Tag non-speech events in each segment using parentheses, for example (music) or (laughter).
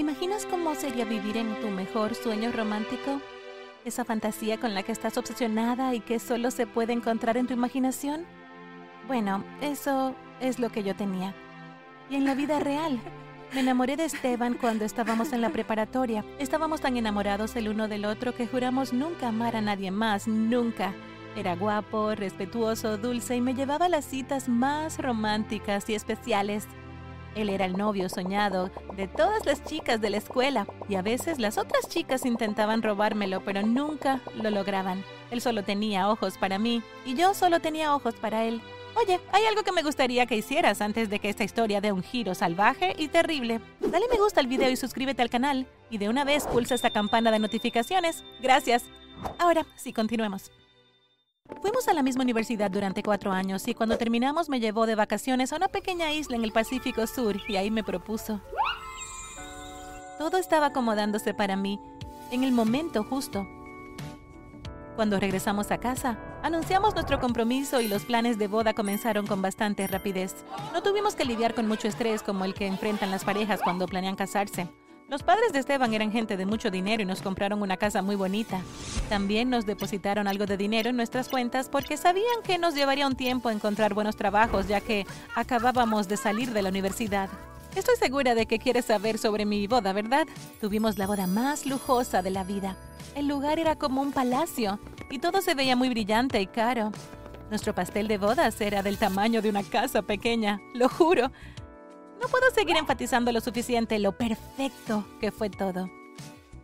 imaginas cómo sería vivir en tu mejor sueño romántico? Esa fantasía con la que estás obsesionada y que solo se puede encontrar en tu imaginación. Bueno, eso es lo que yo tenía. Y en la vida (laughs) real, me enamoré de Esteban cuando estábamos en la preparatoria. Estábamos tan enamorados el uno del otro que juramos nunca amar a nadie más, nunca. Era guapo, respetuoso, dulce y me llevaba a las citas más románticas y especiales. Él era el novio soñado de todas las chicas de la escuela y a veces las otras chicas intentaban robármelo, pero nunca lo lograban. Él solo tenía ojos para mí y yo solo tenía ojos para él. Oye, hay algo que me gustaría que hicieras antes de que esta historia dé un giro salvaje y terrible. Dale me gusta al video y suscríbete al canal. Y de una vez pulsa esta campana de notificaciones. Gracias. Ahora sí, continuemos. Fuimos a la misma universidad durante cuatro años y cuando terminamos me llevó de vacaciones a una pequeña isla en el Pacífico Sur y ahí me propuso. Todo estaba acomodándose para mí en el momento justo. Cuando regresamos a casa, anunciamos nuestro compromiso y los planes de boda comenzaron con bastante rapidez. No tuvimos que lidiar con mucho estrés como el que enfrentan las parejas cuando planean casarse. Los padres de Esteban eran gente de mucho dinero y nos compraron una casa muy bonita. También nos depositaron algo de dinero en nuestras cuentas porque sabían que nos llevaría un tiempo encontrar buenos trabajos ya que acabábamos de salir de la universidad. Estoy segura de que quieres saber sobre mi boda, ¿verdad? Tuvimos la boda más lujosa de la vida. El lugar era como un palacio y todo se veía muy brillante y caro. Nuestro pastel de bodas era del tamaño de una casa pequeña, lo juro. No puedo seguir enfatizando lo suficiente lo perfecto que fue todo.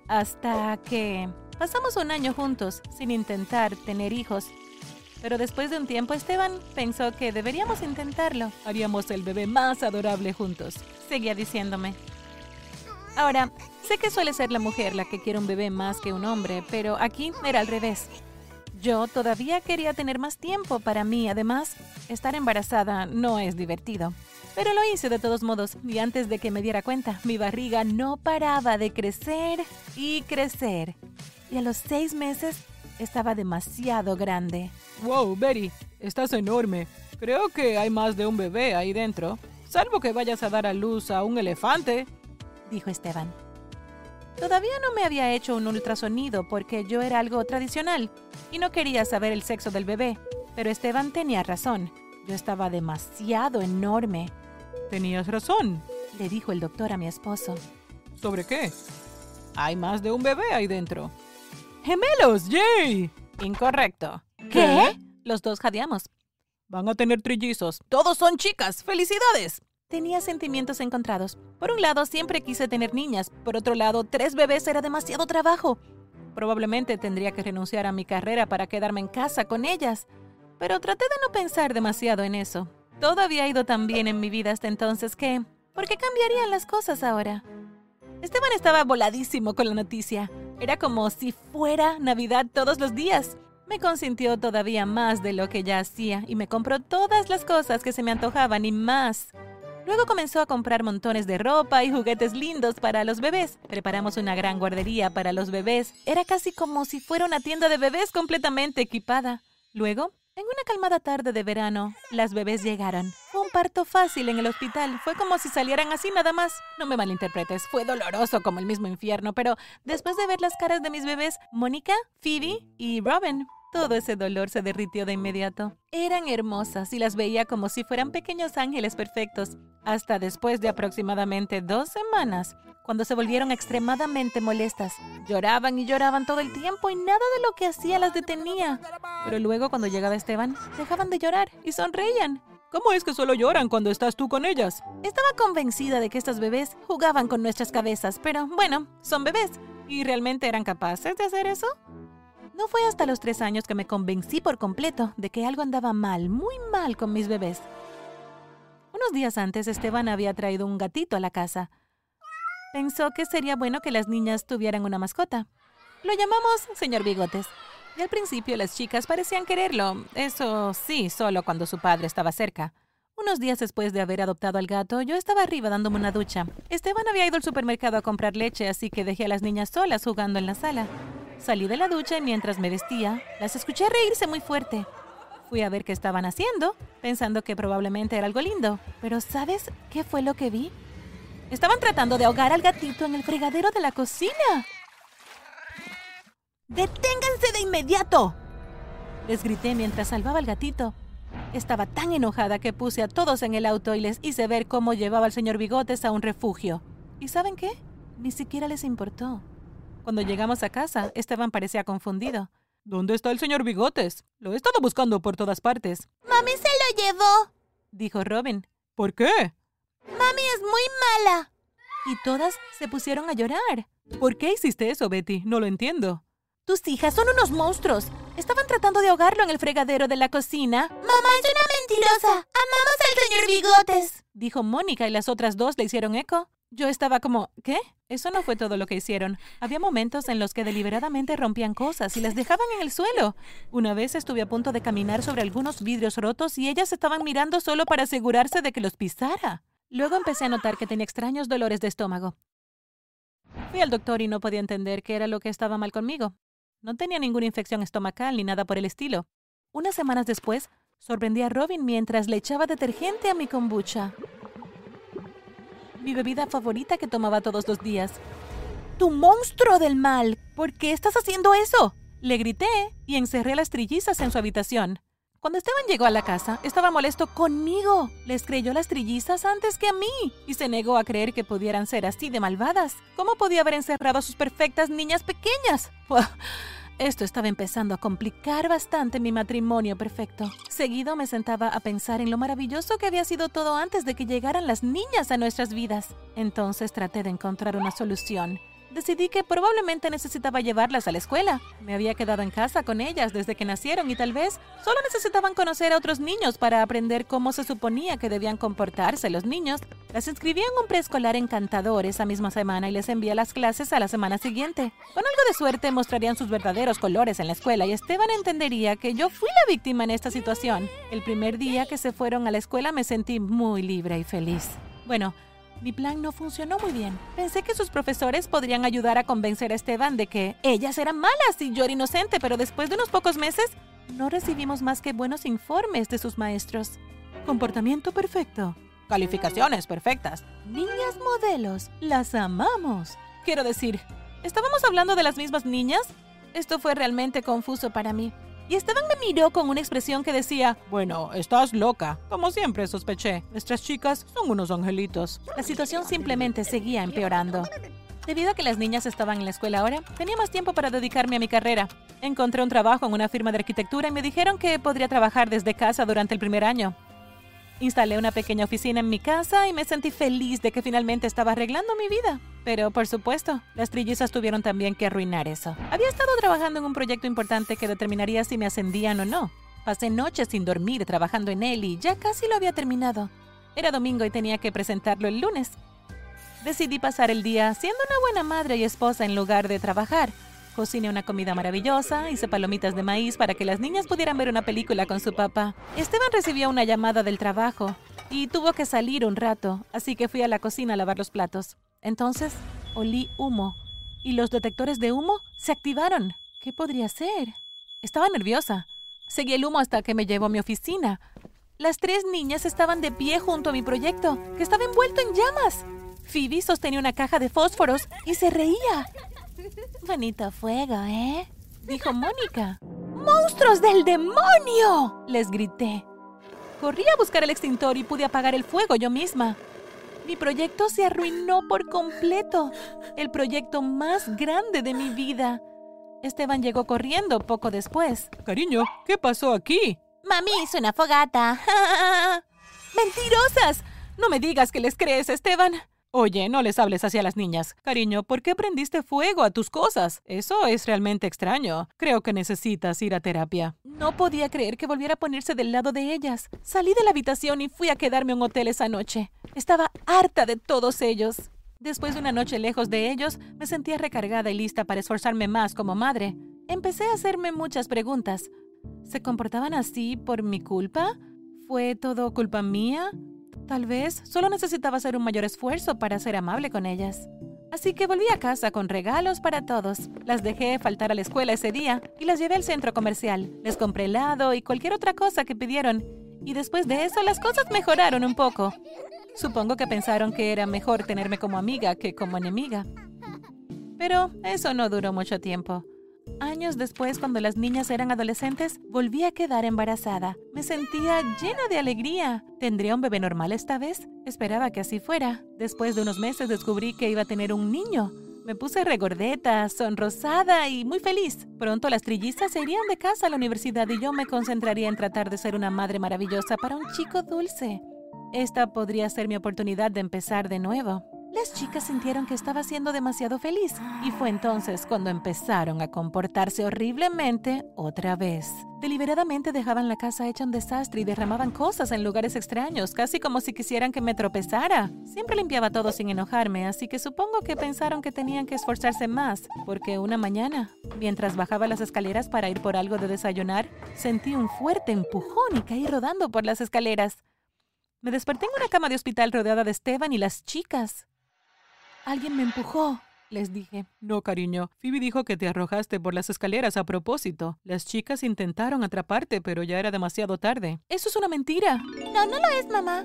Hasta que pasamos un año juntos sin intentar tener hijos. Pero después de un tiempo Esteban pensó que deberíamos intentarlo. Haríamos el bebé más adorable juntos. Seguía diciéndome. Ahora, sé que suele ser la mujer la que quiere un bebé más que un hombre, pero aquí era al revés. Yo todavía quería tener más tiempo para mí. Además, estar embarazada no es divertido. Pero lo hice de todos modos y antes de que me diera cuenta, mi barriga no paraba de crecer y crecer. Y a los seis meses estaba demasiado grande. Wow, Betty, estás enorme. Creo que hay más de un bebé ahí dentro. Salvo que vayas a dar a luz a un elefante, dijo Esteban. Todavía no me había hecho un ultrasonido porque yo era algo tradicional y no quería saber el sexo del bebé, pero Esteban tenía razón. Yo estaba demasiado enorme. Tenías razón, le dijo el doctor a mi esposo. ¿Sobre qué? Hay más de un bebé ahí dentro. ¡Gemelos! ¡Yay! Incorrecto. ¿Qué? Los dos jadeamos. Van a tener trillizos. Todos son chicas. ¡Felicidades! Tenía sentimientos encontrados. Por un lado, siempre quise tener niñas. Por otro lado, tres bebés era demasiado trabajo. Probablemente tendría que renunciar a mi carrera para quedarme en casa con ellas. Pero traté de no pensar demasiado en eso. Todo había ido tan bien en mi vida hasta entonces que... ¿Por qué cambiarían las cosas ahora? Esteban estaba voladísimo con la noticia. Era como si fuera Navidad todos los días. Me consintió todavía más de lo que ya hacía y me compró todas las cosas que se me antojaban y más. Luego comenzó a comprar montones de ropa y juguetes lindos para los bebés. Preparamos una gran guardería para los bebés. Era casi como si fuera una tienda de bebés completamente equipada. Luego en una calmada tarde de verano, las bebés llegaron. Fue un parto fácil en el hospital. Fue como si salieran así nada más. No me malinterpretes, fue doloroso como el mismo infierno, pero después de ver las caras de mis bebés, Mónica, Phoebe y Robin, todo ese dolor se derritió de inmediato. Eran hermosas y las veía como si fueran pequeños ángeles perfectos. Hasta después de aproximadamente dos semanas, cuando se volvieron extremadamente molestas. Lloraban y lloraban todo el tiempo y nada de lo que hacía las detenía. Pero luego cuando llegaba Esteban, dejaban de llorar y sonreían. ¿Cómo es que solo lloran cuando estás tú con ellas? Estaba convencida de que estos bebés jugaban con nuestras cabezas, pero bueno, son bebés. ¿Y realmente eran capaces de hacer eso? No fue hasta los tres años que me convencí por completo de que algo andaba mal, muy mal con mis bebés. Unos días antes, Esteban había traído un gatito a la casa. Pensó que sería bueno que las niñas tuvieran una mascota. Lo llamamos señor Bigotes. Y al principio las chicas parecían quererlo. Eso sí, solo cuando su padre estaba cerca. Unos días después de haber adoptado al gato, yo estaba arriba dándome una ducha. Esteban había ido al supermercado a comprar leche, así que dejé a las niñas solas jugando en la sala. Salí de la ducha y mientras me vestía, las escuché reírse muy fuerte. Fui a ver qué estaban haciendo, pensando que probablemente era algo lindo. Pero ¿sabes qué fue lo que vi? Estaban tratando de ahogar al gatito en el fregadero de la cocina. ¡Deténganse de inmediato! Les grité mientras salvaba al gatito. Estaba tan enojada que puse a todos en el auto y les hice ver cómo llevaba al señor Bigotes a un refugio. ¿Y saben qué? Ni siquiera les importó. Cuando llegamos a casa, Esteban parecía confundido. ¿Dónde está el señor Bigotes? Lo he estado buscando por todas partes. Mami se lo llevó, dijo Robin. ¿Por qué? Mami es muy mala. Y todas se pusieron a llorar. ¿Por qué hiciste eso, Betty? No lo entiendo. Tus hijas son unos monstruos. Estaban tratando de ahogarlo en el fregadero de la cocina. Mamá es una mentirosa. Amamos al señor Bigotes, dijo Mónica y las otras dos le hicieron eco. Yo estaba como, ¿qué? Eso no fue todo lo que hicieron. Había momentos en los que deliberadamente rompían cosas y las dejaban en el suelo. Una vez estuve a punto de caminar sobre algunos vidrios rotos y ellas estaban mirando solo para asegurarse de que los pisara. Luego empecé a notar que tenía extraños dolores de estómago. Fui al doctor y no podía entender qué era lo que estaba mal conmigo. No tenía ninguna infección estomacal ni nada por el estilo. Unas semanas después, sorprendí a Robin mientras le echaba detergente a mi kombucha mi bebida favorita que tomaba todos los días. ¡Tu monstruo del mal! ¿Por qué estás haciendo eso? Le grité y encerré las trillizas en su habitación. Cuando Esteban llegó a la casa, estaba molesto conmigo. Les creyó las trillizas antes que a mí y se negó a creer que pudieran ser así de malvadas. ¿Cómo podía haber encerrado a sus perfectas niñas pequeñas? (laughs) Esto estaba empezando a complicar bastante mi matrimonio perfecto. Seguido me sentaba a pensar en lo maravilloso que había sido todo antes de que llegaran las niñas a nuestras vidas. Entonces traté de encontrar una solución decidí que probablemente necesitaba llevarlas a la escuela. Me había quedado en casa con ellas desde que nacieron y tal vez solo necesitaban conocer a otros niños para aprender cómo se suponía que debían comportarse los niños. Las inscribí en un preescolar encantador esa misma semana y les envié las clases a la semana siguiente. Con algo de suerte mostrarían sus verdaderos colores en la escuela y Esteban entendería que yo fui la víctima en esta situación. El primer día que se fueron a la escuela me sentí muy libre y feliz. Bueno, mi plan no funcionó muy bien. Pensé que sus profesores podrían ayudar a convencer a Esteban de que ellas eran malas y yo era inocente, pero después de unos pocos meses no recibimos más que buenos informes de sus maestros. Comportamiento perfecto. Calificaciones perfectas. Niñas modelos. Las amamos. Quiero decir, ¿estábamos hablando de las mismas niñas? Esto fue realmente confuso para mí. Y Esteban me miró con una expresión que decía, bueno, estás loca. Como siempre sospeché, nuestras chicas son unos angelitos. La situación simplemente seguía empeorando. Debido a que las niñas estaban en la escuela ahora, tenía más tiempo para dedicarme a mi carrera. Encontré un trabajo en una firma de arquitectura y me dijeron que podría trabajar desde casa durante el primer año. Instalé una pequeña oficina en mi casa y me sentí feliz de que finalmente estaba arreglando mi vida. Pero, por supuesto, las trillizas tuvieron también que arruinar eso. Había estado trabajando en un proyecto importante que determinaría si me ascendían o no. Pasé noches sin dormir trabajando en él y ya casi lo había terminado. Era domingo y tenía que presentarlo el lunes. Decidí pasar el día siendo una buena madre y esposa en lugar de trabajar. Cociné una comida maravillosa, hice palomitas de maíz para que las niñas pudieran ver una película con su papá. Esteban recibió una llamada del trabajo y tuvo que salir un rato, así que fui a la cocina a lavar los platos. Entonces olí humo y los detectores de humo se activaron. ¿Qué podría ser? Estaba nerviosa. Seguí el humo hasta que me llevó a mi oficina. Las tres niñas estaban de pie junto a mi proyecto, que estaba envuelto en llamas. Phoebe sostenía una caja de fósforos y se reía. Bonito fuego, ¿eh? Dijo Mónica. ¡Monstruos del demonio! Les grité. Corrí a buscar el extintor y pude apagar el fuego yo misma. Mi proyecto se arruinó por completo. El proyecto más grande de mi vida. Esteban llegó corriendo poco después. Cariño, ¿qué pasó aquí? Mami hizo una fogata. (laughs) ¡Mentirosas! No me digas que les crees, Esteban. Oye, no les hables hacia las niñas. Cariño, ¿por qué prendiste fuego a tus cosas? Eso es realmente extraño. Creo que necesitas ir a terapia. No podía creer que volviera a ponerse del lado de ellas. Salí de la habitación y fui a quedarme en un hotel esa noche. Estaba harta de todos ellos. Después de una noche lejos de ellos, me sentía recargada y lista para esforzarme más como madre. Empecé a hacerme muchas preguntas. ¿Se comportaban así por mi culpa? ¿Fue todo culpa mía? Tal vez solo necesitaba hacer un mayor esfuerzo para ser amable con ellas. Así que volví a casa con regalos para todos. Las dejé faltar a la escuela ese día y las llevé al centro comercial. Les compré helado y cualquier otra cosa que pidieron. Y después de eso las cosas mejoraron un poco. Supongo que pensaron que era mejor tenerme como amiga que como enemiga. Pero eso no duró mucho tiempo. Años después, cuando las niñas eran adolescentes, volví a quedar embarazada. Me sentía llena de alegría. ¿Tendría un bebé normal esta vez? Esperaba que así fuera. Después de unos meses descubrí que iba a tener un niño. Me puse regordeta, sonrosada y muy feliz. Pronto las trillizas se irían de casa a la universidad y yo me concentraría en tratar de ser una madre maravillosa para un chico dulce. Esta podría ser mi oportunidad de empezar de nuevo. Las chicas sintieron que estaba siendo demasiado feliz y fue entonces cuando empezaron a comportarse horriblemente otra vez. Deliberadamente dejaban la casa hecha un desastre y derramaban cosas en lugares extraños, casi como si quisieran que me tropezara. Siempre limpiaba todo sin enojarme, así que supongo que pensaron que tenían que esforzarse más, porque una mañana, mientras bajaba las escaleras para ir por algo de desayunar, sentí un fuerte empujón y caí rodando por las escaleras. Me desperté en una cama de hospital rodeada de Esteban y las chicas. Alguien me empujó, les dije. No, cariño. Phoebe dijo que te arrojaste por las escaleras a propósito. Las chicas intentaron atraparte, pero ya era demasiado tarde. Eso es una mentira. No, no lo es, mamá.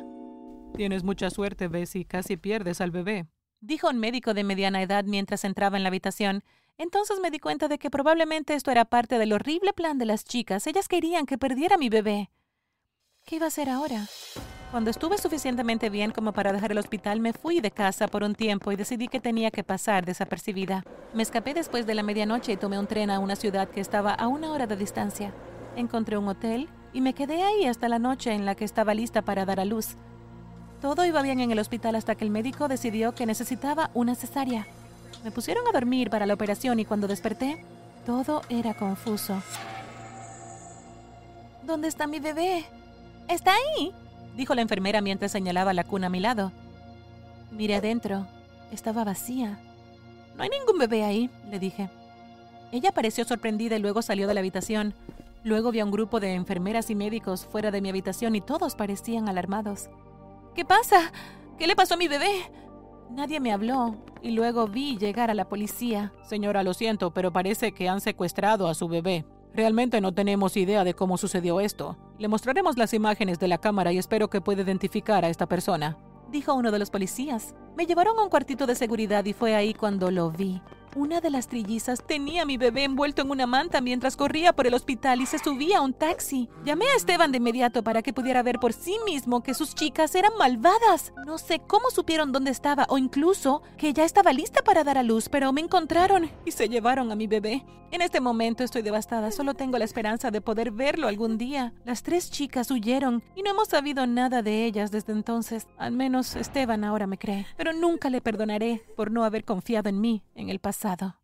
Tienes mucha suerte, Bessie. Casi pierdes al bebé. Dijo un médico de mediana edad mientras entraba en la habitación. Entonces me di cuenta de que probablemente esto era parte del horrible plan de las chicas. Ellas querían que perdiera mi bebé. ¿Qué iba a hacer ahora? Cuando estuve suficientemente bien como para dejar el hospital, me fui de casa por un tiempo y decidí que tenía que pasar desapercibida. Me escapé después de la medianoche y tomé un tren a una ciudad que estaba a una hora de distancia. Encontré un hotel y me quedé ahí hasta la noche en la que estaba lista para dar a luz. Todo iba bien en el hospital hasta que el médico decidió que necesitaba una cesárea. Me pusieron a dormir para la operación y cuando desperté, todo era confuso. ¿Dónde está mi bebé? ¿Está ahí? Dijo la enfermera mientras señalaba la cuna a mi lado. Miré adentro. Estaba vacía. No hay ningún bebé ahí, le dije. Ella pareció sorprendida y luego salió de la habitación. Luego vi a un grupo de enfermeras y médicos fuera de mi habitación y todos parecían alarmados. ¿Qué pasa? ¿Qué le pasó a mi bebé? Nadie me habló y luego vi llegar a la policía. Señora, lo siento, pero parece que han secuestrado a su bebé. Realmente no tenemos idea de cómo sucedió esto. Le mostraremos las imágenes de la cámara y espero que pueda identificar a esta persona. Dijo uno de los policías. Me llevaron a un cuartito de seguridad y fue ahí cuando lo vi. Una de las trillizas tenía a mi bebé envuelto en una manta mientras corría por el hospital y se subía a un taxi. Llamé a Esteban de inmediato para que pudiera ver por sí mismo que sus chicas eran malvadas. No sé cómo supieron dónde estaba o incluso que ya estaba lista para dar a luz, pero me encontraron y se llevaron a mi bebé. En este momento estoy devastada, solo tengo la esperanza de poder verlo algún día. Las tres chicas huyeron y no hemos sabido nada de ellas desde entonces. Al menos Esteban ahora me cree, pero nunca le perdonaré por no haber confiado en mí en el pasado.